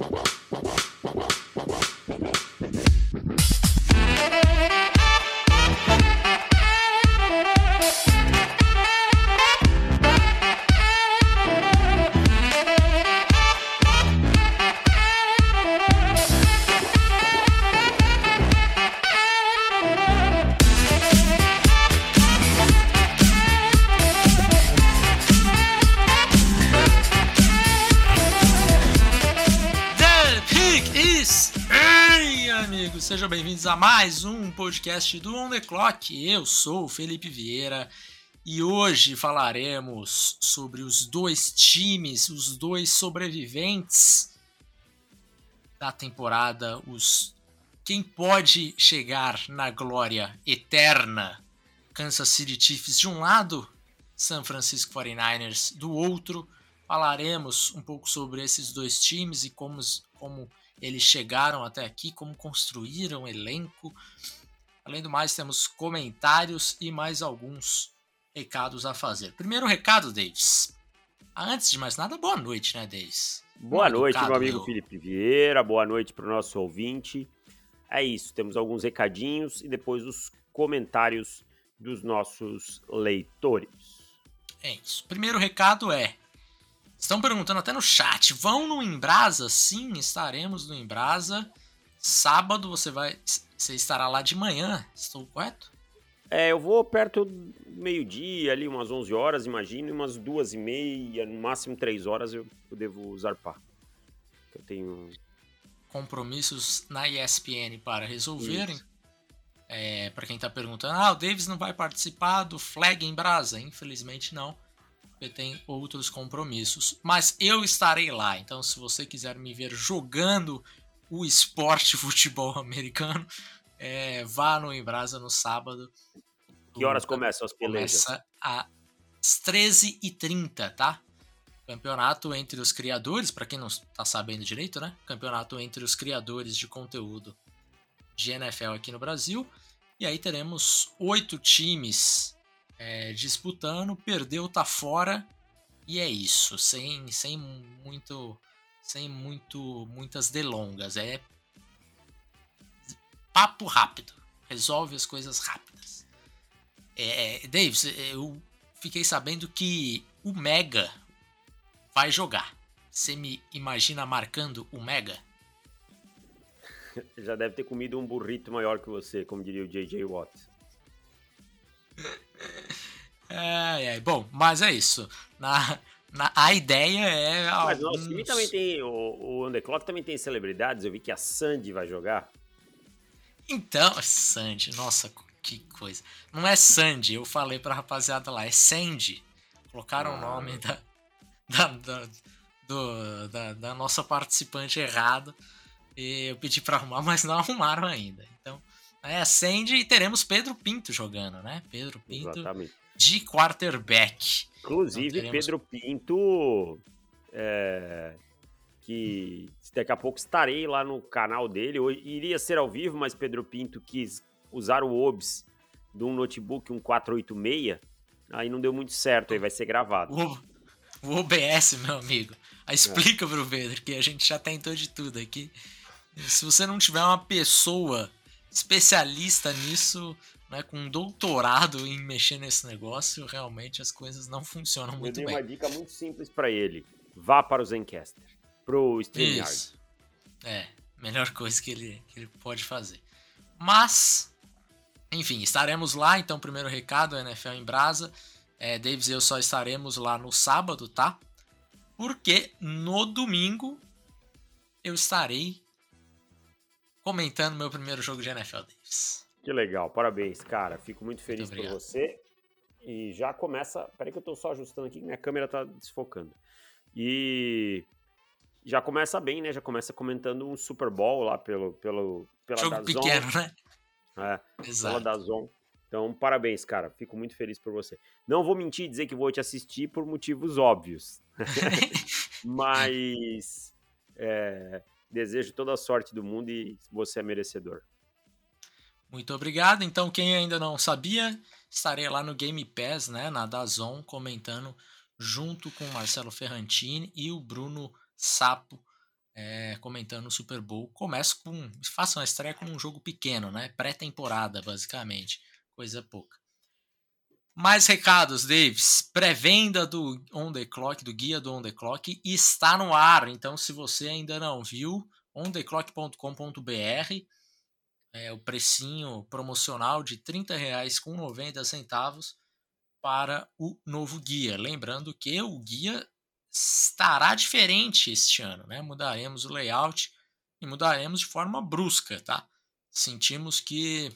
Wow. Bem-vindos a mais um podcast do On The Clock. Eu sou o Felipe Vieira e hoje falaremos sobre os dois times, os dois sobreviventes da temporada, os quem pode chegar na glória eterna. Kansas City Chiefs de um lado, San Francisco 49ers do outro. Falaremos um pouco sobre esses dois times e como, como eles chegaram até aqui, como construíram o elenco. Além do mais, temos comentários e mais alguns recados a fazer. Primeiro recado, Davis. Antes de mais nada, boa noite, né, Davis? Boa Muito noite, meu amigo meu. Felipe Vieira. Boa noite para o nosso ouvinte. É isso, temos alguns recadinhos e depois os comentários dos nossos leitores. É isso. Primeiro recado é: Estão perguntando até no chat. Vão no Embrasa? Sim, estaremos no Embrasa. Sábado você vai. Você estará lá de manhã, estou correto? É, eu vou perto do meio-dia, ali umas 11 horas, imagino, e umas duas e meia, no máximo três horas eu, eu devo zarpar. Eu tenho compromissos na ESPN para resolverem. É, para quem está perguntando, ah, o Davis não vai participar do Flag em Brasa? Infelizmente não porque tem outros compromissos. Mas eu estarei lá, então se você quiser me ver jogando o esporte futebol americano, é, vá no Embrasa no sábado. Que horas começam as pelejas? Começa às 13h30, tá? Campeonato entre os criadores, para quem não está sabendo direito, né? Campeonato entre os criadores de conteúdo de NFL aqui no Brasil. E aí teremos oito times é, disputando, perdeu, tá fora e é isso, sem, sem muito, sem muito, muitas delongas, é papo rápido, resolve as coisas rápidas. É, é Davis, eu fiquei sabendo que o Mega vai jogar. Você me imagina marcando o Mega? Já deve ter comido um burrito maior que você, como diria o JJ Watt. É, é, bom, mas é isso. Na, na, a ideia é. Mas alguns... nosso time também tem. O, o Underclock também tem celebridades. Eu vi que a Sandy vai jogar. Então, Sandy, nossa, que coisa. Não é Sandy, eu falei pra rapaziada lá, é Sandy. Colocaram ah. o nome da, da, da, do, da, da nossa participante errado. E eu pedi pra arrumar, mas não arrumaram ainda. Então, é Sandy e teremos Pedro Pinto jogando, né? Pedro Pinto. Exatamente de quarterback. Inclusive, teremos... Pedro Pinto, é, que daqui a pouco estarei lá no canal dele. iria ser ao vivo, mas Pedro Pinto quis usar o OBS de um notebook, um 486. Aí não deu muito certo, aí vai ser gravado. O, o OBS, meu amigo. Aí explica é. pro Pedro, que a gente já tentou de tudo aqui. Se você não tiver uma pessoa especialista nisso, né, com um doutorado em mexer nesse negócio, realmente as coisas não funcionam muito bem. Eu dei uma dica muito simples para ele. Vá para o Zencaster, pro StreamYard. Isso. É, melhor coisa que ele, que ele pode fazer. Mas, enfim, estaremos lá. Então, primeiro recado, NFL em Brasa. É, Davis e eu só estaremos lá no sábado, tá? Porque no domingo eu estarei comentando meu primeiro jogo de NFL, Davis. Que legal, parabéns, cara. Fico muito feliz muito por você. E já começa. Peraí que eu tô só ajustando aqui, minha câmera tá desfocando. E já começa bem, né? Já começa comentando um Super Bowl lá pelo, pelo, pela Jogo Dazon. pequeno, né? É, Exato. pela Dazon. Então, parabéns, cara. Fico muito feliz por você. Não vou mentir e dizer que vou te assistir por motivos óbvios. Mas é, desejo toda a sorte do mundo e você é merecedor. Muito obrigado. Então, quem ainda não sabia, estarei lá no Game Pass, né, na Dazon, comentando junto com o Marcelo Ferrantini e o Bruno Sapo é, comentando o Super Bowl. Começo com. Faço uma estreia com um jogo pequeno, né? Pré-temporada, basicamente. Coisa pouca. Mais recados, Davis. Pré-venda do On The Clock, do guia do On The Clock, está no ar. Então, se você ainda não viu, ontheclock.com.br é o precinho promocional de R$ reais com 90 centavos para o novo guia. Lembrando que o guia estará diferente este ano, né? Mudaremos o layout e mudaremos de forma brusca, tá? Sentimos que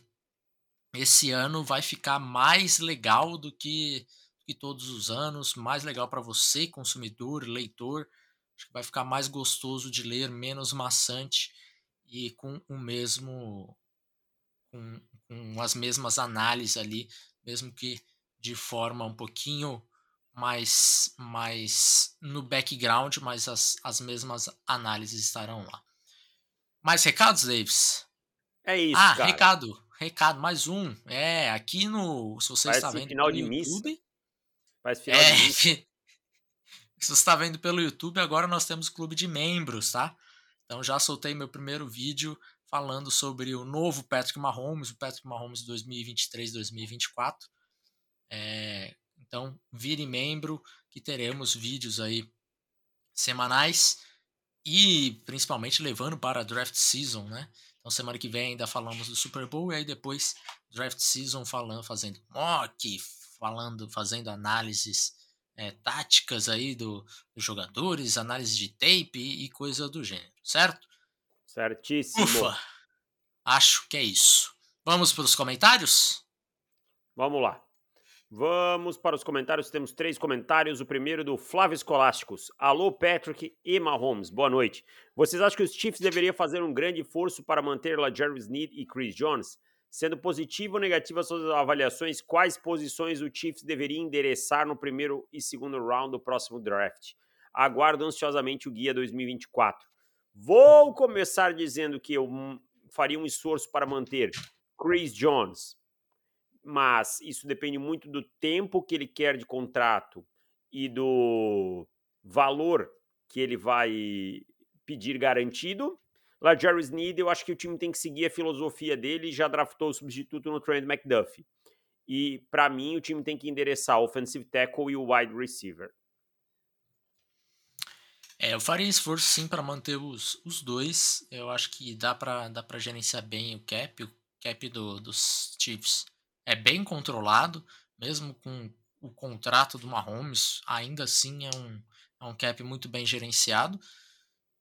esse ano vai ficar mais legal do que, que todos os anos, mais legal para você, consumidor, leitor. Acho que vai ficar mais gostoso de ler, menos maçante e com o mesmo com, com as mesmas análises ali, mesmo que de forma um pouquinho mais, mais no background, mas as, as mesmas análises estarão lá. Mais recados, Davis? É isso, ah, cara. recado, recado, mais um. É, aqui no. Se você Parece está vendo final pelo de missa. YouTube. Faz final É, de missa. se você está vendo pelo YouTube, agora nós temos clube de membros, tá? Então já soltei meu primeiro vídeo falando sobre o novo Patrick Mahomes, o Patrick Mahomes 2023-2024. É, então vire membro que teremos vídeos aí semanais e principalmente levando para a draft season, né? Então semana que vem ainda falamos do Super Bowl e aí depois draft season falando, fazendo mock, falando, fazendo análises é, táticas aí do, dos jogadores, análise de tape e, e coisa do gênero, certo? Certíssimo. Ufa! Acho que é isso. Vamos para os comentários? Vamos lá. Vamos para os comentários. Temos três comentários. O primeiro do Flávio Escolásticos. Alô, Patrick e Mahomes. Boa noite. Vocês acham que os Chiefs deveriam fazer um grande esforço para manter lá Jerry Sneed e Chris Jones? Sendo positivo ou negativo as suas avaliações, quais posições o Chiefs deveria endereçar no primeiro e segundo round do próximo draft? Aguardo ansiosamente o guia 2024. Vou começar dizendo que eu hum, faria um esforço para manter Chris Jones, mas isso depende muito do tempo que ele quer de contrato e do valor que ele vai pedir garantido. Lá, Jerry Sneed, eu acho que o time tem que seguir a filosofia dele e já draftou o substituto no Trent McDuffie. E, para mim, o time tem que endereçar o offensive tackle e o wide receiver. É, eu faria esforço sim para manter os, os dois. Eu acho que dá para dá gerenciar bem o cap. O cap do, dos Chiefs é bem controlado, mesmo com o contrato do Mahomes, ainda assim é um, é um cap muito bem gerenciado.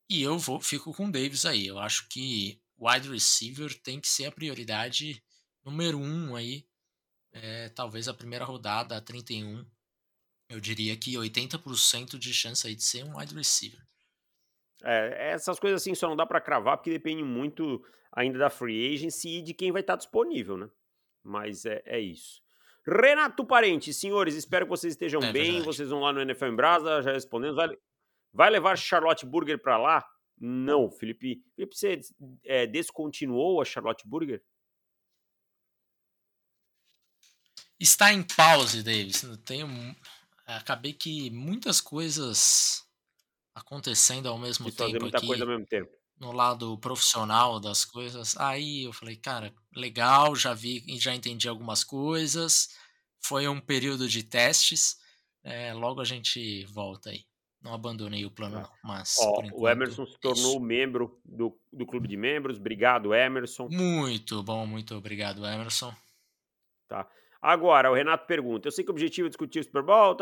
E eu vou fico com o Davis aí. Eu acho que wide receiver tem que ser a prioridade número um aí. É, talvez a primeira rodada, a 31. Eu diria que 80% de chance aí de ser um wide receiver. É, essas coisas assim só não dá para cravar porque depende muito ainda da free agency e de quem vai estar disponível, né? Mas é, é isso. Renato Parente, senhores, espero que vocês estejam É bem. verdade. Vocês vão lá no NFL em Brasa, já respondendo. Vai, vai levar Charlotte Burger para lá? Não, Felipe. Felipe, você é, descontinuou a Charlotte Burger? Está em pause, Davis. Eu tenho. Acabei que muitas coisas acontecendo ao mesmo De tempo muita aqui coisa ao mesmo tempo. no lado profissional das coisas. Aí eu falei, cara, legal, já vi e já entendi algumas coisas. Foi um período de testes. é, logo a gente volta aí. Não abandonei o plano, não. Mas Ó, por o enquanto, Emerson se é tornou isso. membro do, do clube de membros. Obrigado, Emerson. Muito bom, muito obrigado, Emerson. Tá. Agora, o Renato pergunta: eu sei que o objetivo é discutir o Super Bowl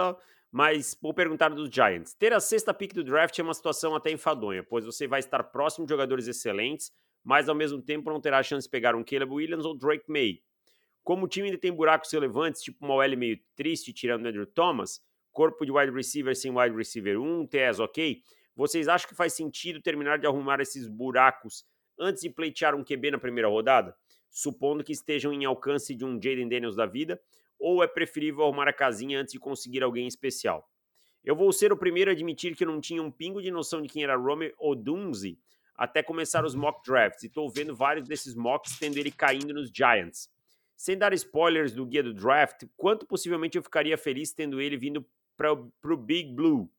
mas vou perguntar dos Giants. Ter a sexta pick do draft é uma situação até enfadonha, pois você vai estar próximo de jogadores excelentes, mas ao mesmo tempo não terá a chance de pegar um Caleb Williams ou Drake May. Como o time ainda tem buracos relevantes, tipo uma OL meio triste tirando o Andrew Thomas, corpo de wide receiver sem wide receiver 1, TS ok, vocês acham que faz sentido terminar de arrumar esses buracos antes de pleitear um QB na primeira rodada? Supondo que estejam em alcance de um Jaden Daniels da vida, ou é preferível arrumar a casinha antes de conseguir alguém especial? Eu vou ser o primeiro a admitir que não tinha um pingo de noção de quem era Rome Odunze até começar os mock drafts, e estou vendo vários desses mocks tendo ele caindo nos Giants. Sem dar spoilers do guia do draft, quanto possivelmente eu ficaria feliz tendo ele vindo para o Big Blue?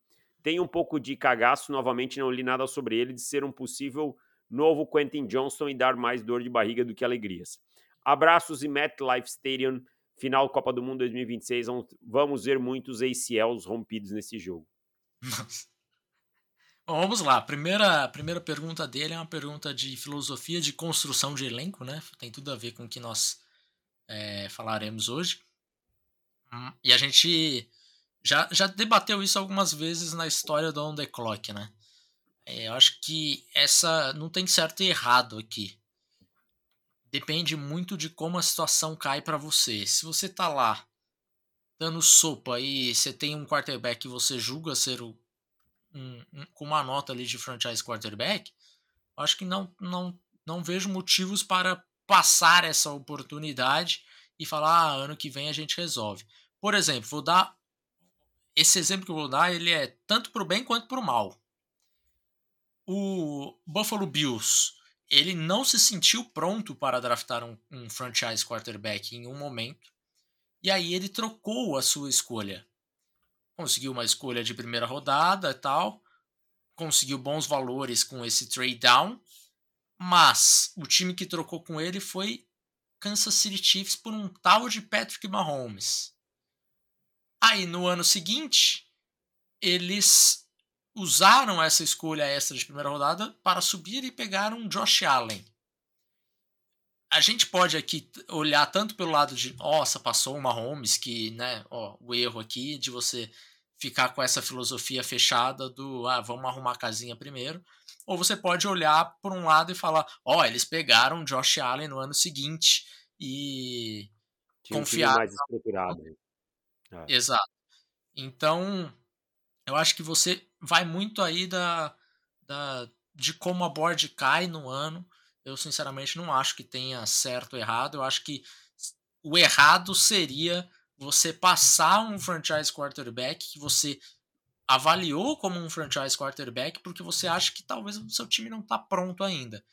tem um pouco de cagaço, novamente não li nada sobre ele, de ser um possível novo Quentin Johnston e dar mais dor de barriga do que alegrias. Abraços e MetLife Stadium, final Copa do Mundo 2026. Vamos ver muitos ACLs rompidos nesse jogo. Bom, vamos lá. Primeira, primeira pergunta dele é uma pergunta de filosofia de construção de elenco, né? Tem tudo a ver com o que nós é, falaremos hoje. Hum, e a gente já, já debateu isso algumas vezes na história do On The Clock, né? É, eu acho que essa não tem certo e errado aqui. Depende muito de como a situação cai para você. Se você tá lá dando sopa e você tem um quarterback que você julga ser o um, um, com uma nota ali de franchise quarterback, acho que não, não, não vejo motivos para passar essa oportunidade e falar, ah, ano que vem a gente resolve. Por exemplo, vou dar esse exemplo que eu vou dar, ele é tanto para o bem quanto para o mal. O Buffalo Bills, ele não se sentiu pronto para draftar um, um franchise quarterback em um momento, e aí ele trocou a sua escolha conseguiu uma escolha de primeira rodada e tal, conseguiu bons valores com esse trade down, mas o time que trocou com ele foi Kansas City Chiefs por um tal de Patrick Mahomes. Aí no ano seguinte, eles usaram essa escolha extra de primeira rodada para subir e pegar um Josh Allen a gente pode aqui olhar tanto pelo lado de, nossa, passou uma Mahomes, que, né, ó, o erro aqui de você ficar com essa filosofia fechada do, ah, vamos arrumar a casinha primeiro, ou você pode olhar por um lado e falar, ó, oh, eles pegaram Josh Allen no ano seguinte e Tinha confiar. Um mais estruturado. É. Exato. Então, eu acho que você vai muito aí da, da de como a board cai no ano eu sinceramente não acho que tenha certo ou errado. Eu acho que o errado seria você passar um franchise quarterback que você avaliou como um franchise quarterback porque você acha que talvez o seu time não está pronto ainda.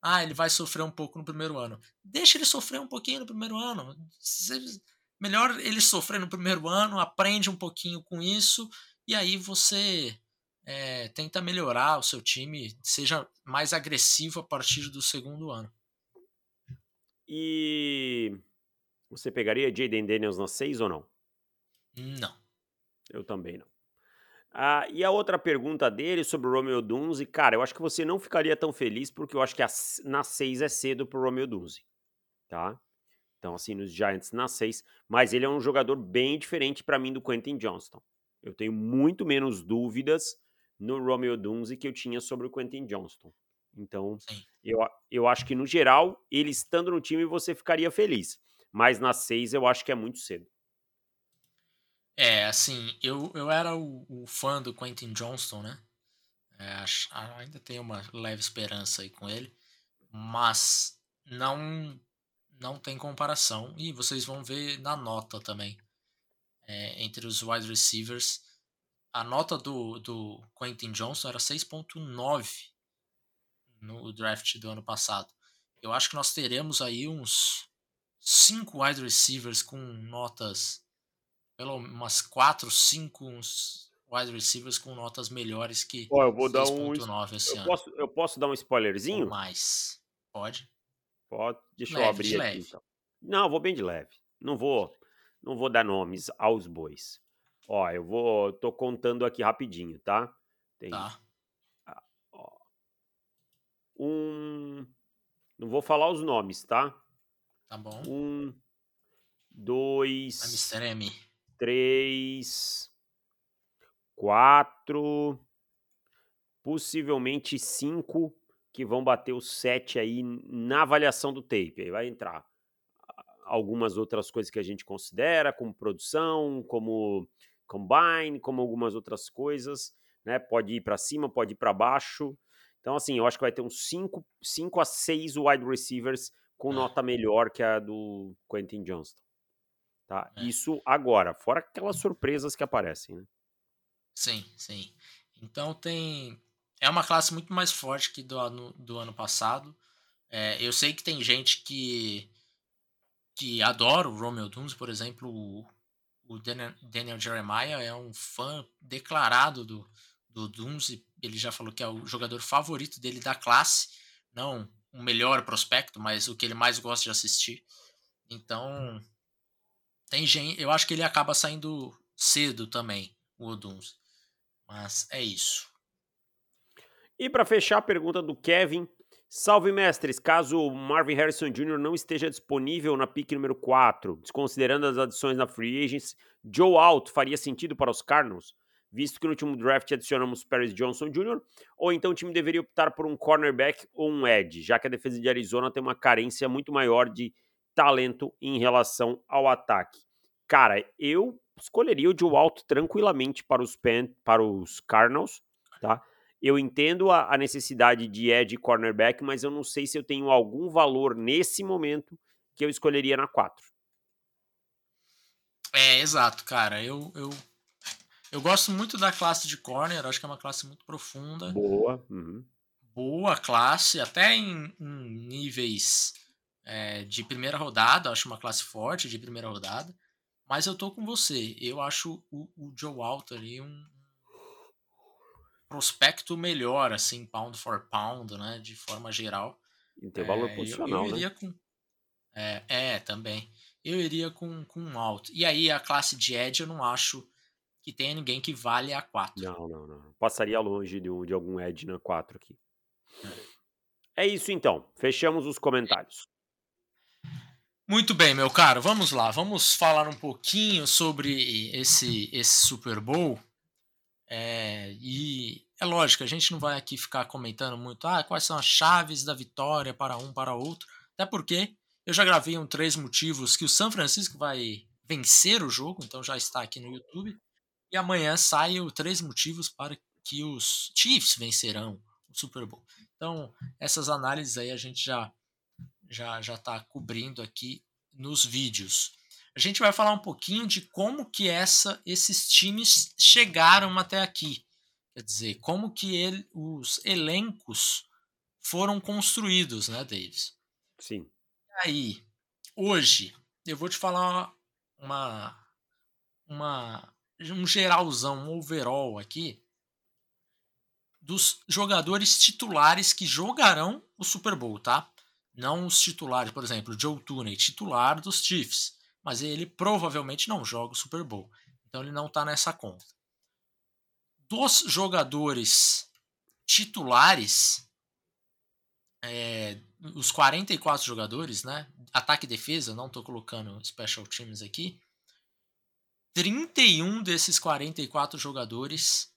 Ah, ele vai sofrer um pouco no primeiro ano. Deixa ele sofrer um pouquinho no primeiro ano. Melhor ele sofrer no primeiro ano, aprende um pouquinho com isso e aí você é, tenta melhorar o seu time, seja mais agressivo a partir do segundo ano. E você pegaria Jaden Daniels na 6 ou não? Não. Eu também não. Ah, e a outra pergunta dele sobre o Romeo Dunze, cara, eu acho que você não ficaria tão feliz porque eu acho que a, na 6 é cedo pro Romeo Dunze, tá? Então, assim, nos Giants na 6, mas ele é um jogador bem diferente para mim do Quentin Johnston. Eu tenho muito menos dúvidas no Romeo Dunze que eu tinha sobre o Quentin Johnston. Então, eu, eu acho que, no geral, ele estando no time, você ficaria feliz. Mas na 6 eu acho que é muito cedo. É, assim, eu, eu era o, o fã do Quentin Johnston, né? É, acho, ainda tenho uma leve esperança aí com ele. Mas não não tem comparação. E vocês vão ver na nota também. É, entre os wide receivers a nota do, do Quentin Johnson era 6.9 no draft do ano passado. Eu acho que nós teremos aí uns 5 wide receivers com notas, pelo umas 4, 5 uns wide receivers com notas melhores que Ó, eu vou dar um esse eu ano. Posso, eu posso dar um spoilerzinho? Ou mais. Pode? Pode. Deixa leve, eu abrir aqui então. Não, vou bem de leve. Não vou, não vou dar nomes aos bois. Ó, eu vou. tô contando aqui rapidinho, tá? Tem. Tá. Ó, um. Não vou falar os nomes, tá? Tá bom. Um. Dois. Três. Quatro. Possivelmente cinco que vão bater os sete aí na avaliação do tape. Aí vai entrar algumas outras coisas que a gente considera, como produção, como combine, como algumas outras coisas, né? Pode ir para cima, pode ir para baixo. Então, assim, eu acho que vai ter uns 5, 5 a 6 wide receivers com é. nota melhor que a do Quentin Johnston. Tá? É. Isso agora, fora aquelas surpresas que aparecem, né? Sim, sim. Então tem. É uma classe muito mais forte que do ano, do ano passado. É, eu sei que tem gente que, que adora o Romeo Dunes, por exemplo, o Daniel, Daniel Jeremiah é um fã declarado do, do Dunze. Ele já falou que é o jogador favorito dele da classe. Não o melhor prospecto, mas o que ele mais gosta de assistir. Então, tem gente. Eu acho que ele acaba saindo cedo também, o Oduns. Mas é isso. E para fechar a pergunta do Kevin. Salve mestres, caso Marvin Harrison Jr. não esteja disponível na pick número 4, desconsiderando as adições na Free Agents, Joe Alt faria sentido para os Cardinals? Visto que no último draft adicionamos Paris Johnson Jr., ou então o time deveria optar por um cornerback ou um edge, já que a defesa de Arizona tem uma carência muito maior de talento em relação ao ataque. Cara, eu escolheria o Joe Alto tranquilamente para os, para os Cardinals, tá? Eu entendo a, a necessidade de edge cornerback, mas eu não sei se eu tenho algum valor nesse momento que eu escolheria na 4. É, exato, cara. Eu, eu, eu gosto muito da classe de corner, acho que é uma classe muito profunda. Boa. Uhum. Boa classe, até em, em níveis é, de primeira rodada, acho uma classe forte de primeira rodada. Mas eu tô com você. Eu acho o, o Joe Walter ali um prospecto melhor, assim, pound for pound, né? De forma geral. E tem valor é, posicional, eu, eu iria né? Com, é, é, também. Eu iria com, com um alto. E aí a classe de Edge eu não acho que tenha ninguém que vale a 4. Não, não, não. Passaria longe de, de algum Edge na 4 aqui. É. é isso então. Fechamos os comentários. Muito bem, meu caro, vamos lá, vamos falar um pouquinho sobre esse, esse Super Bowl. É, e é lógico, a gente não vai aqui ficar comentando muito ah, quais são as chaves da vitória para um para outro, até porque eu já gravei um três motivos que o São Francisco vai vencer o jogo, então já está aqui no YouTube. E amanhã sai o três motivos para que os Chiefs vencerão o Super Bowl. Então, essas análises aí a gente já já já está cobrindo aqui nos vídeos. A gente vai falar um pouquinho de como que essa, esses times chegaram até aqui. Quer dizer, como que ele, os elencos foram construídos, né, Davis? Sim. E aí, hoje, eu vou te falar uma, uma, um geralzão, um overall aqui, dos jogadores titulares que jogarão o Super Bowl, tá? Não os titulares, por exemplo, Joe Tooney, titular dos Chiefs, mas ele provavelmente não joga o Super Bowl. Então ele não está nessa conta. Dos jogadores titulares, é, os 44 jogadores, né? Ataque e defesa, não estou colocando special teams aqui. 31 desses 44 jogadores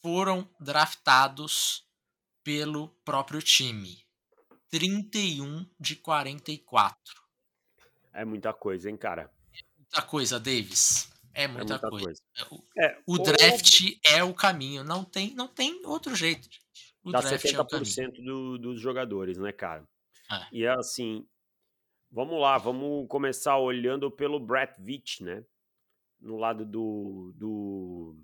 foram draftados pelo próprio time. 31 de 44. É muita coisa, hein, cara? É muita coisa, Davis. É muita, é muita coisa. coisa. É, o, é, o draft é o caminho. Não tem, não tem outro jeito, gente. O Dá draft 70% é do, dos jogadores, né, cara? É. E é assim, vamos lá, vamos começar olhando pelo Brett Veach, né? No lado do, do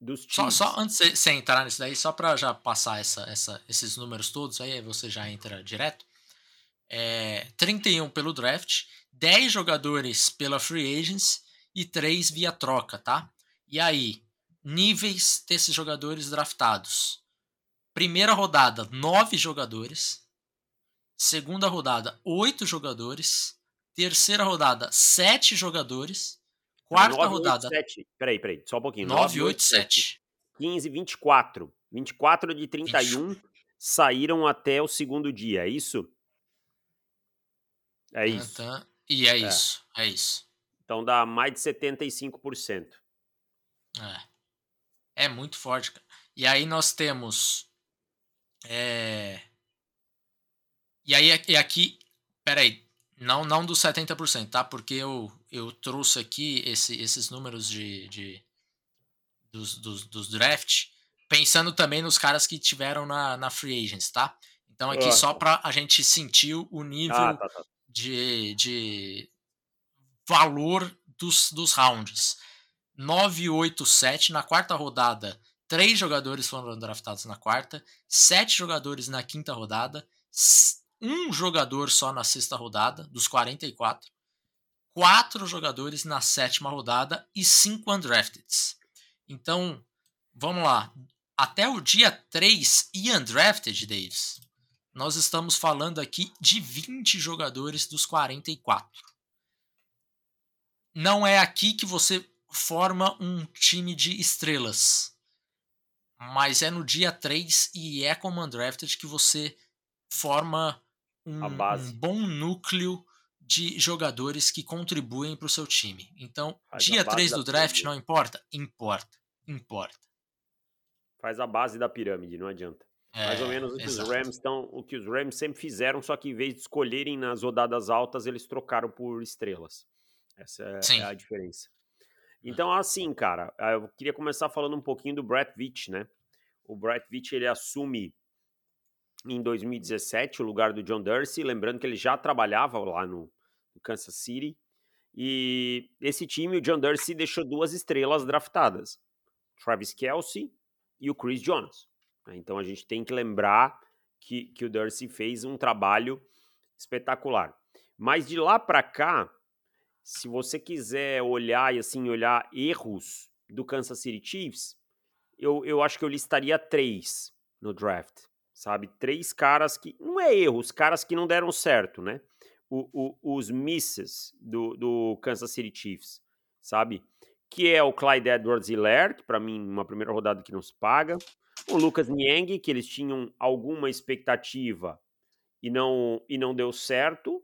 dos só, só, antes de você entrar nisso daí, só para já passar essa, essa, esses números todos, aí você já entra direto. É, 31 pelo draft, 10 jogadores pela free agents e 3 via troca, tá? E aí, níveis desses jogadores draftados. Primeira rodada, 9 jogadores. Segunda rodada, 8 jogadores. Terceira rodada, 7 jogadores. Quarta 9, rodada. 8, 7. Peraí, peraí, só um pouquinho. 9, 8, 7. 15, 24. 24 de 31 20. saíram até o segundo dia, é isso? É isso. Então, e é, é isso, é isso. Então dá mais de 75%. É. É muito forte. E aí nós temos. É... E aí e aqui. Peraí. Não, não dos 70%, tá? Porque eu, eu trouxe aqui esse, esses números de, de dos, dos, dos, draft, pensando também nos caras que tiveram na, na Free Agents, tá? Então aqui ah. só para a gente sentir o nível ah, tá, tá. De, de valor dos, dos rounds. 9, 8, 7. Na quarta rodada, três jogadores foram draftados na quarta, sete jogadores na quinta rodada, um jogador só na sexta rodada, dos 44, quatro jogadores na sétima rodada e cinco undrafted. Então, vamos lá. Até o dia 3 e undrafted, Davis, nós estamos falando aqui de 20 jogadores dos 44. Não é aqui que você forma um time de estrelas. Mas é no dia 3 e é como undrafted que você forma um, um bom núcleo de jogadores que contribuem para o seu time. Então, Faz dia 3 do draft pirâmide. não importa? Importa. Importa. Faz a base da pirâmide, não adianta. É, Mais ou menos o que exato. os Rams estão, o que os Rams sempre fizeram, só que em vez de escolherem nas rodadas altas, eles trocaram por estrelas. Essa é, é a diferença. Então, assim, cara, eu queria começar falando um pouquinho do Brett Veach, né? O Brett Veach, ele assume em 2017 o lugar do John Dorsey, lembrando que ele já trabalhava lá no, no Kansas City. E esse time, o John Dorsey deixou duas estrelas draftadas, Travis Kelsey e o Chris Jones. Né? Então a gente tem que lembrar que, que o Dorsey fez um trabalho espetacular. Mas de lá para cá, se você quiser olhar e assim olhar erros do Kansas City Chiefs, eu, eu acho que eu listaria três no draft, sabe? Três caras que não é erros, caras que não deram certo, né? O, o, os misses do, do Kansas City Chiefs, sabe? Que é o Clyde Edwards-Helaire, que para mim uma primeira rodada que não se paga. O Lucas Niang, que eles tinham alguma expectativa e não e não deu certo,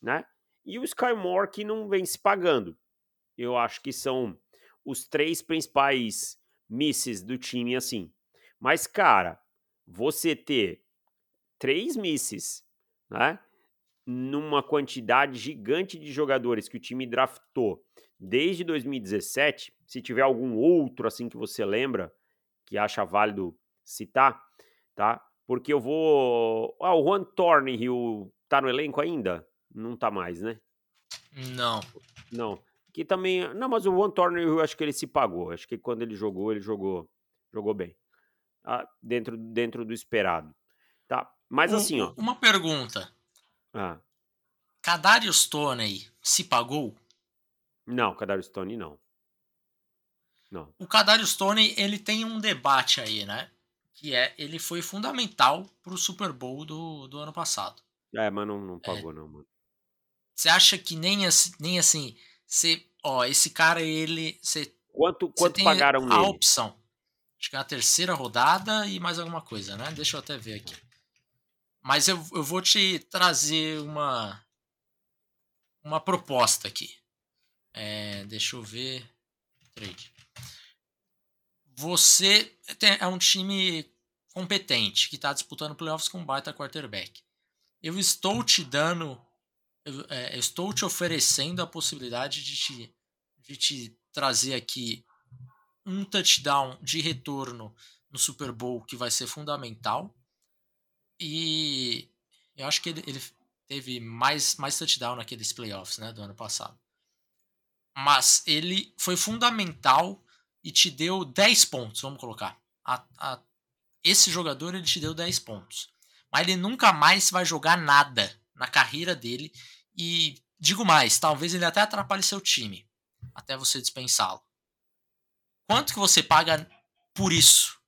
né? E o Sky Moore, que não vem se pagando. Eu acho que são os três principais misses do time assim. Mas, cara, você ter três misses, né? Numa quantidade gigante de jogadores que o time draftou desde 2017, se tiver algum outro assim que você lembra, que acha válido citar, tá? Porque eu vou. Ah, o Juan Thornhill tá no elenco ainda? Não tá mais, né? Não. Não. Que também. Não, mas o Juan Thornhill acho que ele se pagou. Acho que quando ele jogou, ele jogou, jogou bem. Ah, dentro, dentro do esperado. Tá. Mas assim, ó. Uma pergunta. Ah. Kadarius Toney se pagou? Não, Kadarius Toney não. Não. O Kadarius Toney, ele tem um debate aí, né? Que é, ele foi fundamental pro Super Bowl do, do ano passado. É, mas não, não é. pagou é. não, mano. Você acha que nem assim, nem assim, você, ó, esse cara ele, você Quanto quanto tem pagaram a nele? opção. Acho que é a terceira rodada e mais alguma coisa, né? Deixa eu até ver aqui. Mas eu, eu vou te trazer uma uma proposta aqui. É, deixa eu ver. Trade você é um time competente que está disputando playoffs com baita quarterback. Eu estou te dando, eu, é, estou te oferecendo a possibilidade de te, de te trazer aqui um touchdown de retorno no Super Bowl que vai ser fundamental. E eu acho que ele, ele teve mais, mais touchdown naqueles playoffs né, do ano passado. Mas ele foi fundamental e te deu 10 pontos, vamos colocar. A, a, esse jogador ele te deu 10 pontos. Mas ele nunca mais vai jogar nada na carreira dele. E digo mais, talvez ele até atrapalhe seu time. Até você dispensá-lo. Quanto que você paga por isso?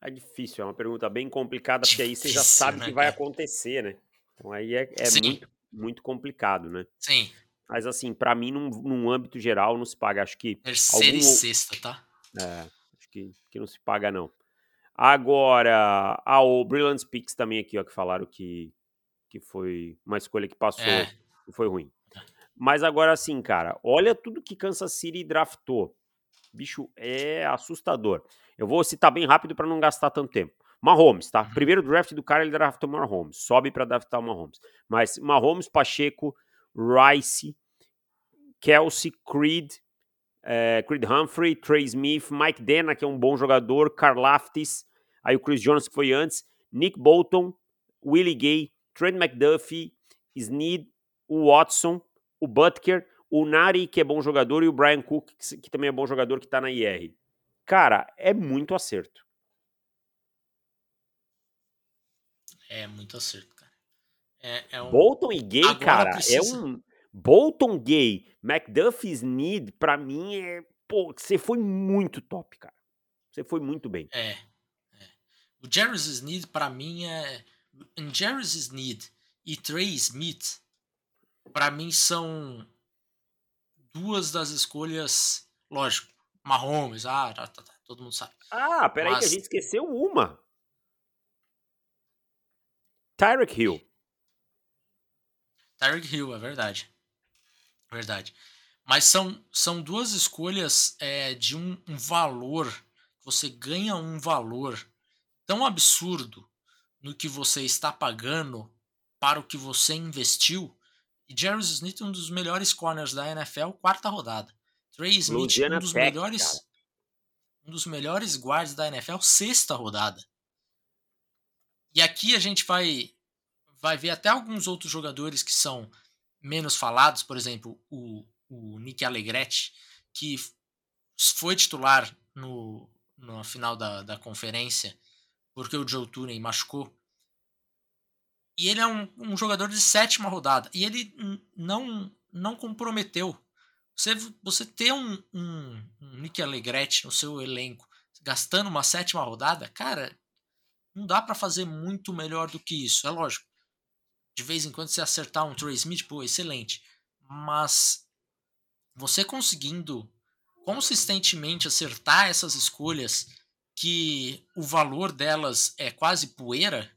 É difícil, é uma pergunta bem complicada, porque aí você já sabe né, que vai acontecer, né? Então aí é, é muito, muito complicado, né? Sim. Mas assim, para mim, num, num, âmbito geral, não se paga. Acho que. Terceira algum... e sexta, tá? É, acho que, que não se paga, não. Agora, ah, o Brilliant Speaks também aqui, ó, que falaram que, que foi uma escolha que passou é. e foi ruim. Mas agora assim, cara, olha tudo que Kansas City draftou. Bicho, é assustador. Eu vou citar bem rápido para não gastar tanto tempo. Mahomes, tá? Uhum. Primeiro draft do cara, ele draftou Mahomes. Sobe para draftar o Mahomes. Mas Mahomes, Pacheco, Rice, Kelsey, Creed, é, Creed Humphrey, Trey Smith, Mike Dena, que é um bom jogador, Karlaftis, aí o Chris Jones que foi antes, Nick Bolton, Willie Gay, Trent McDuffie, Snead, o Watson, o Butker, o Nari, que é bom jogador, e o Brian Cook, que, que também é bom jogador, que tá na IR. Cara, é muito acerto. É muito acerto. É, é um... Bolton e Gay, Agora cara, é precisa... é um. Bolton Gay, McDuffie's Need, pra mim é. Pô, você foi muito top, cara. Você foi muito bem. É. é. O Jarvis Sneed, para mim, é. Jarvis Sneed e Trey Smith, para mim, são duas das escolhas. Lógico, Mahomes, ah, tá, tá, tá, todo mundo sabe. Ah, peraí, Mas... que a gente esqueceu uma. Tyreek Hill. Tyreek Hill, é verdade. Verdade. Mas são, são duas escolhas é, de um, um valor. Você ganha um valor tão absurdo no que você está pagando para o que você investiu. E Jarvis Smith, um dos melhores corners da NFL, quarta rodada. Trey Smith, um dos melhores. Cara. Um dos melhores guards da NFL, sexta rodada. E aqui a gente vai, vai ver até alguns outros jogadores que são menos falados, por exemplo, o, o Nick Alegretti, que foi titular no, no final da, da conferência, porque o Joe Tooney machucou. E ele é um, um jogador de sétima rodada. E ele não, não comprometeu. Você, você ter um, um, um Nick Alegretti no seu elenco gastando uma sétima rodada, cara, não dá para fazer muito melhor do que isso. É lógico. De vez em quando você acertar um Trey Smith, pô, excelente. Mas você conseguindo consistentemente acertar essas escolhas que o valor delas é quase poeira,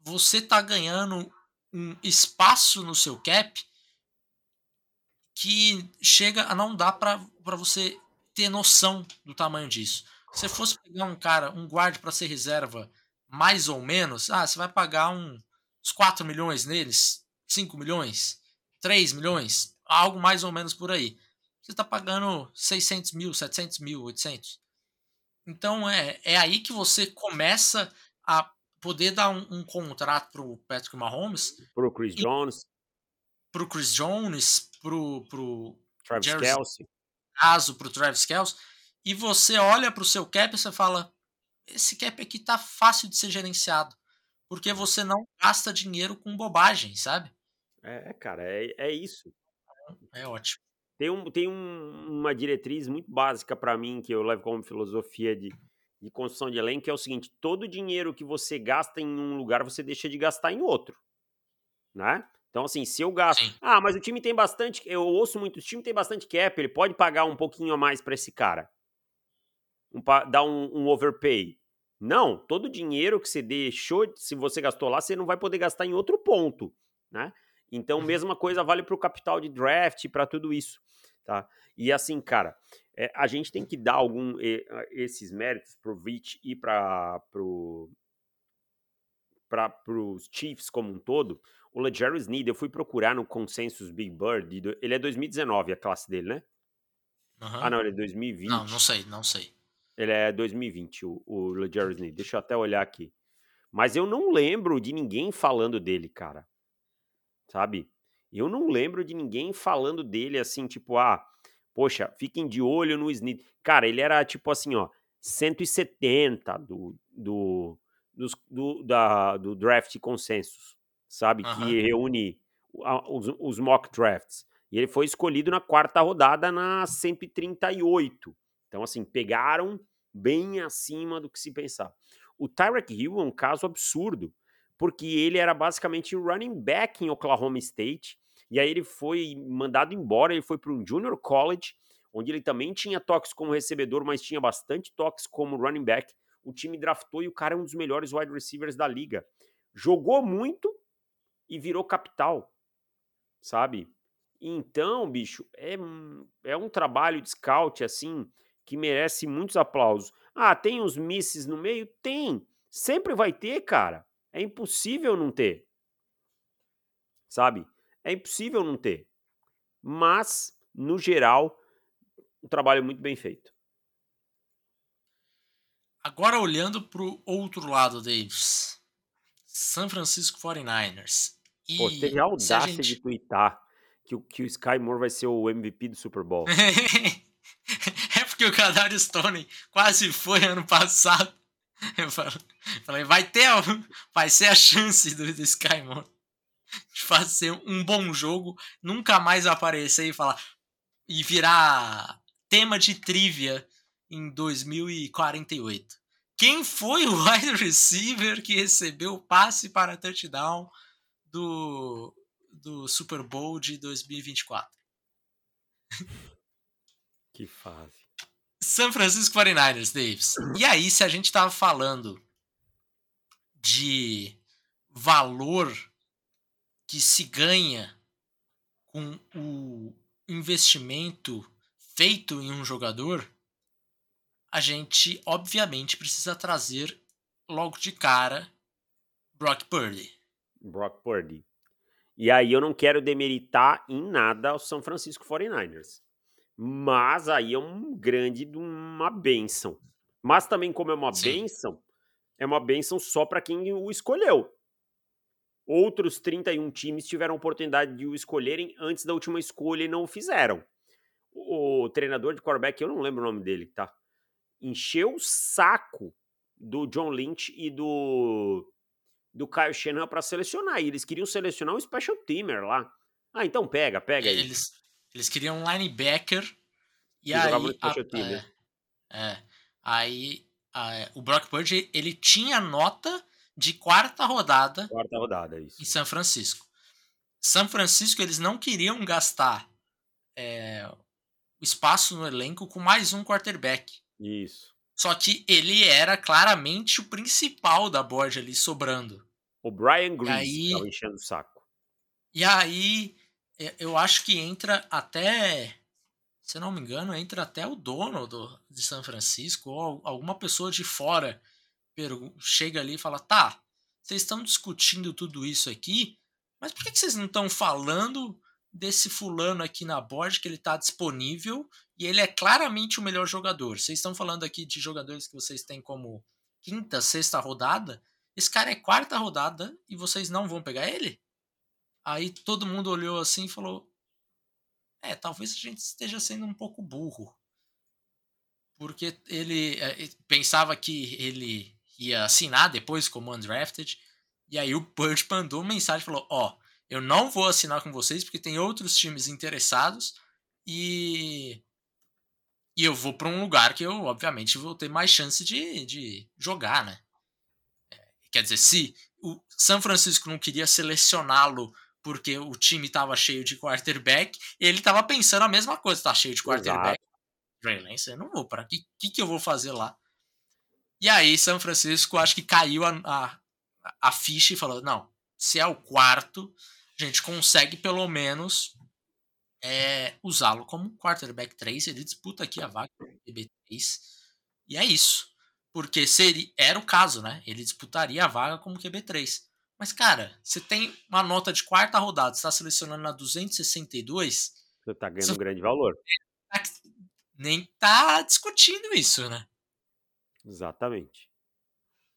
você tá ganhando um espaço no seu cap que chega a não dar para você ter noção do tamanho disso. Se fosse pegar um cara, um guarda para ser reserva, mais ou menos, ah, você vai pagar um, uns 4 milhões neles, 5 milhões, 3 milhões, algo mais ou menos por aí. Você está pagando 600 mil, 700 mil, 800. Então é, é aí que você começa a poder dar um, um contrato para o Patrick Mahomes. Para o Chris Jones. Para o Chris Jones, para o Travis Jerry, Kelsey. Caso para o Travis Kelsey e você olha para o seu cap e você fala: esse cap aqui tá fácil de ser gerenciado. Porque você não gasta dinheiro com bobagem, sabe? É, cara, é, é isso. É ótimo. Tem, um, tem um, uma diretriz muito básica para mim que eu levo como filosofia de, de construção de elenco, que é o seguinte: todo dinheiro que você gasta em um lugar, você deixa de gastar em outro. Né? Então, assim, se eu gasto. Sim. Ah, mas o time tem bastante. Eu ouço muito, o time tem bastante cap, ele pode pagar um pouquinho a mais para esse cara um, dar um, um overpay. Não, todo o dinheiro que você deixou, se você gastou lá, você não vai poder gastar em outro ponto, né? Então, uhum. mesma coisa vale para o capital de draft, para tudo isso, tá? E assim, cara, é, a gente tem que dar algum esses méritos pro Vich e para pro para os Chiefs como um todo. O LeJarry Sneed, eu fui procurar no Consensus Big Bird, ele é 2019 a classe dele, né? Uhum. Ah, não, ele é 2020. Não, não sei, não sei. Ele é 2020, o, o LeJarry Sneed. Deixa eu até olhar aqui. Mas eu não lembro de ninguém falando dele, cara. Sabe? Eu não lembro de ninguém falando dele assim, tipo, ah, poxa, fiquem de olho no Sneed. Cara, ele era tipo assim, ó, 170 do, do, dos, do, da, do draft consensus, sabe? Uhum. Que reúne os, os mock drafts. E ele foi escolhido na quarta rodada na 138. Então, assim, pegaram bem acima do que se pensava. O Tyreek Hill é um caso absurdo, porque ele era basicamente running back em Oklahoma State, e aí ele foi mandado embora, ele foi para um junior college, onde ele também tinha toques como recebedor, mas tinha bastante toques como running back. O time draftou e o cara é um dos melhores wide receivers da liga. Jogou muito e virou capital, sabe? Então, bicho, é, é um trabalho de scout assim que merece muitos aplausos. Ah, tem uns misses no meio? Tem. Sempre vai ter, cara. É impossível não ter. Sabe? É impossível não ter. Mas, no geral, um trabalho muito bem feito. Agora olhando para o outro lado, Davis. San Francisco 49ers. E Pô, teve a audácia a gente... de twittar que, que o Sky Moore vai ser o MVP do Super Bowl. que o Kadarius Stone quase foi ano passado. Eu falei, vai ter, vai ser a chance do, do Sky Moore de fazer um bom jogo, nunca mais aparecer e falar e virar tema de trivia em 2048. Quem foi o wide receiver que recebeu o passe para touchdown do, do Super Bowl de 2024? Que fase. San Francisco 49ers, Davis. E aí, se a gente tava falando de valor que se ganha com o investimento feito em um jogador, a gente obviamente precisa trazer logo de cara Brock Purdy. Brock Purdy. E aí eu não quero demeritar em nada o São Francisco 49ers. Mas aí é um grande uma benção. Mas também como é uma Sim. benção, é uma benção só para quem o escolheu. Outros 31 times tiveram a oportunidade de o escolherem antes da última escolha e não o fizeram. O, treinador de quarterback, eu não lembro o nome dele, tá? Encheu o saco do John Lynch e do do Kyle Shanahan para selecionar. E eles queriam selecionar um special teamer lá. Ah, então pega, pega aí. Eles, eles queriam um linebacker e, e aí a, é, é, aí a, o Brock Purdy ele tinha nota de quarta rodada. Quarta rodada, isso. Em São Francisco. São Francisco eles não queriam gastar é, o espaço no elenco com mais um quarterback. Isso. Só que ele era claramente o principal da board ali sobrando. O Brian Grease estava enchendo o saco. E aí, eu acho que entra até, se não me engano, entra até o dono do, de São Francisco ou alguma pessoa de fora chega ali e fala: tá, vocês estão discutindo tudo isso aqui, mas por que vocês não estão falando desse fulano aqui na board que ele está disponível e ele é claramente o melhor jogador. Vocês estão falando aqui de jogadores que vocês têm como quinta, sexta rodada. Esse cara é quarta rodada e vocês não vão pegar ele? Aí todo mundo olhou assim e falou: É, talvez a gente esteja sendo um pouco burro. Porque ele é, pensava que ele ia assinar depois como undrafted. E aí o Bird mandou mensagem e falou: Ó, oh, eu não vou assinar com vocês porque tem outros times interessados e e eu vou para um lugar que eu obviamente vou ter mais chance de, de jogar, né? É, quer dizer, se o São Francisco não queria selecioná-lo porque o time estava cheio de quarterback, ele estava pensando a mesma coisa, tá cheio de quarterback. Trey Lance, eu não vou para que, que que eu vou fazer lá? E aí São Francisco acho que caiu a, a, a ficha e falou: não, se é o quarto, a gente consegue pelo menos é, usá-lo como quarterback 3. Ele disputa aqui a vaga QB3. E é isso. Porque seria, era o caso, né? Ele disputaria a vaga como QB3. Mas, cara, você tem uma nota de quarta rodada, está selecionando na 262. Você tá ganhando você... um grande valor. Nem tá discutindo isso, né? Exatamente.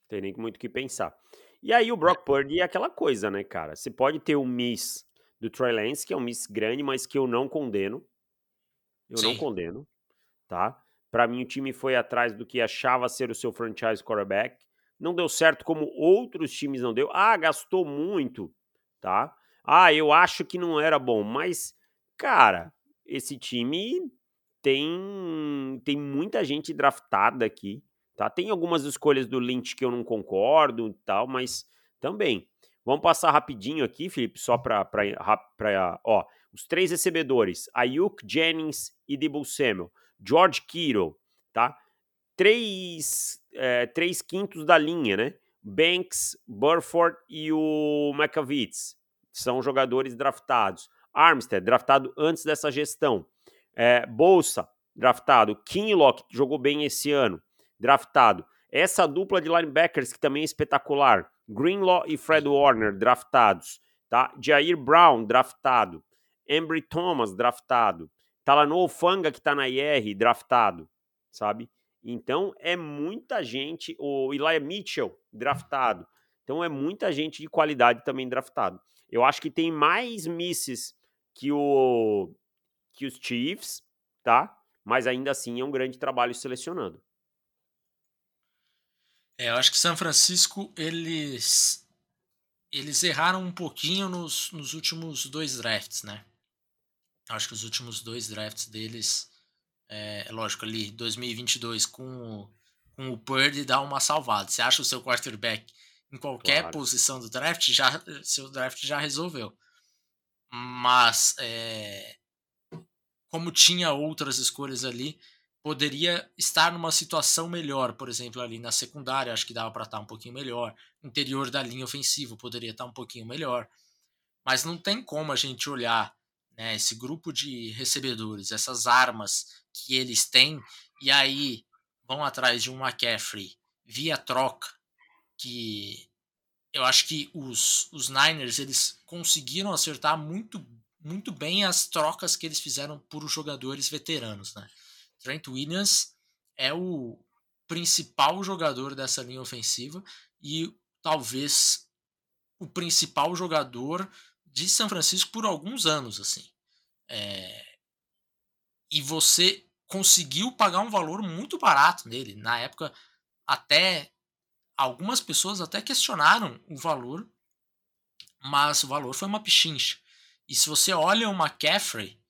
Tem nem muito o que pensar. E aí o Brock Purdy é aquela coisa, né, cara? Você pode ter um miss do Trey Lance, que é um miss grande, mas que eu não condeno. Eu Sim. não condeno, tá? Para mim o time foi atrás do que achava ser o seu franchise quarterback. Não deu certo como outros times não deu. Ah, gastou muito, tá? Ah, eu acho que não era bom, mas cara, esse time tem tem muita gente draftada aqui Tá? Tem algumas escolhas do Lynch que eu não concordo e tal, mas também. Vamos passar rapidinho aqui, Felipe, só para. Ó, os três recebedores: Ayuk, Jennings e Debo Samuel. George Kittle, tá? Três, é, três quintos da linha, né? Banks, Burford e o McAvitz são jogadores draftados. Armstead, draftado antes dessa gestão. É, Bolsa, draftado. Kinlock, jogou bem esse ano draftado. Essa dupla de linebackers que também é espetacular. Greenlaw e Fred Warner, draftados. Tá? Jair Brown, draftado. Embry Thomas, draftado. Talanoa Fanga, que está na IR, draftado. Sabe? Então é muita gente. O Elijah Mitchell, draftado. Então é muita gente de qualidade também draftado. Eu acho que tem mais misses que o que os Chiefs, tá? Mas ainda assim é um grande trabalho selecionando. É, eu acho que São Francisco, eles eles erraram um pouquinho nos, nos últimos dois drafts, né? Acho que os últimos dois drafts deles É, lógico, ali 2022 com o, com o Purdy dá uma salvada. Você acha o seu quarterback em qualquer claro. posição do draft, já seu draft já resolveu. Mas é, como tinha outras escolhas ali, poderia estar numa situação melhor, por exemplo, ali na secundária, acho que dava para estar um pouquinho melhor. Interior da linha ofensiva poderia estar um pouquinho melhor. Mas não tem como a gente olhar né, esse grupo de recebedores, essas armas que eles têm, e aí vão atrás de um McCaffrey via troca, que eu acho que os, os Niners eles conseguiram acertar muito muito bem as trocas que eles fizeram por jogadores veteranos, né? Trent Williams é o principal jogador dessa linha ofensiva e talvez o principal jogador de São Francisco por alguns anos, assim. É... E você conseguiu pagar um valor muito barato nele. Na época, até algumas pessoas até questionaram o valor, mas o valor foi uma pichincha. E se você olha o McCaffrey,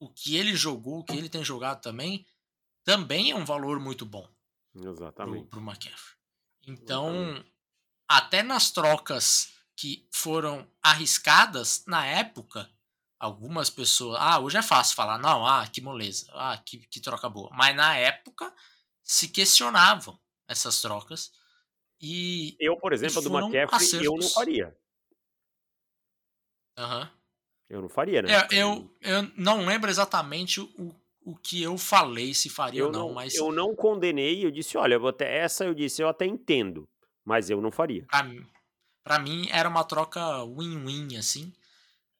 o que ele jogou, o que ele tem jogado também, também é um valor muito bom. Exatamente. Para o McCaffrey. Então, Exatamente. até nas trocas que foram arriscadas na época, algumas pessoas. Ah, hoje é fácil falar, não, ah, que moleza, ah, que, que troca boa. Mas na época se questionavam essas trocas. E eu, por exemplo, do McCaffrey, eu não faria. Aham. Uhum. Eu não faria, né? É, eu, eu não lembro exatamente o, o que eu falei, se faria eu ou não, não, mas. Eu não condenei, eu disse, olha, eu até, essa eu disse, eu até entendo, mas eu não faria. Pra, pra mim era uma troca win-win, assim.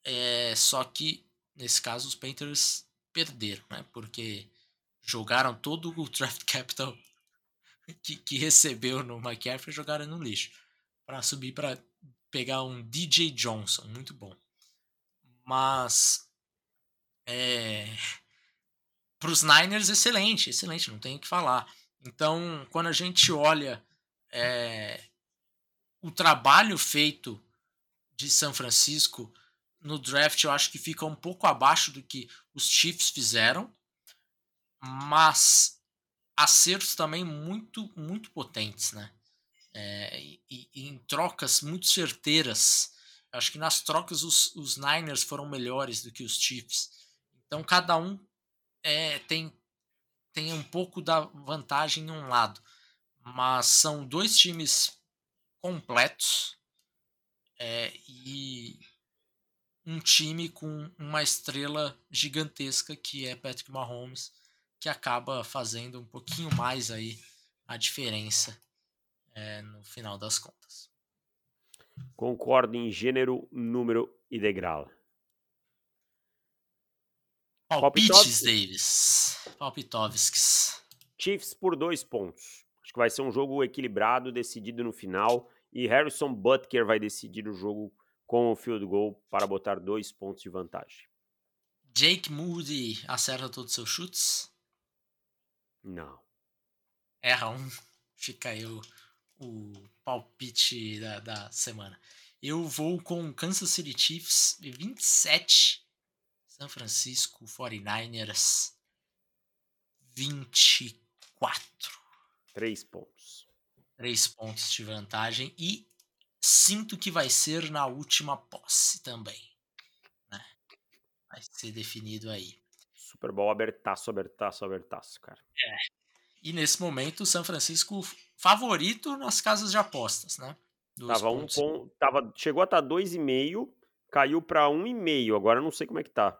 É, só que, nesse caso, os Panthers perderam, né? Porque jogaram todo o draft capital que, que recebeu no McCaffrey e jogaram no lixo. para subir para pegar um DJ Johnson, muito bom. Mas é, para os Niners, excelente, excelente, não tenho o que falar. Então, quando a gente olha é, o trabalho feito de São Francisco no draft, eu acho que fica um pouco abaixo do que os Chiefs fizeram, mas acertos também muito, muito potentes, né? É, e, e, em trocas muito certeiras Acho que nas trocas os, os Niners foram melhores do que os Chiefs. Então cada um é, tem, tem um pouco da vantagem em um lado. Mas são dois times completos é, e um time com uma estrela gigantesca que é Patrick Mahomes, que acaba fazendo um pouquinho mais aí a diferença é, no final das contas. Concordo em gênero, número e degrau. Palpites, Davis. Palpitovskis. Chiefs por dois pontos. Acho que vai ser um jogo equilibrado, decidido no final. E Harrison Butker vai decidir o jogo com o field goal para botar dois pontos de vantagem. Jake Moody acerta todos os seus chutes? Não. Erra um. Fica aí o, o palpite da, da semana. Eu vou com Kansas City Chiefs 27, São Francisco 49ers 24. Três pontos. Três pontos de vantagem e sinto que vai ser na última posse também. Né? Vai ser definido aí. Super Bowl abertaço, abertaço, abertaço, cara. É. E nesse momento o São Francisco favorito nas casas de apostas, né? tava um ponto, tava, chegou a estar tá 2,5, caiu para 1,5. Agora não sei como é que tá.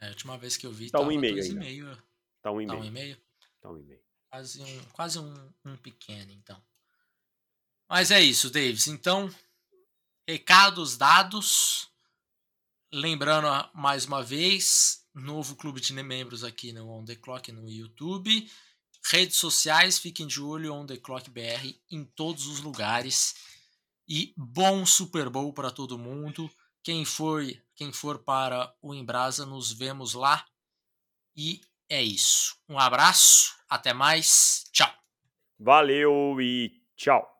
É, a última vez que eu vi tá 1,5 Tá 1,5. Tá 1,5. Tá 1,5. Quase um, quase um, um pequeno, então. Mas é isso, Davis. Então, recados dados. Lembrando mais uma vez, novo clube de membros aqui no On The Clock no YouTube. Redes sociais, fiquem de olho On The Clock BR em todos os lugares. E bom Super Bowl para todo mundo. Quem for, quem for para o Embrasa, nos vemos lá. E é isso. Um abraço, até mais. Tchau. Valeu e tchau.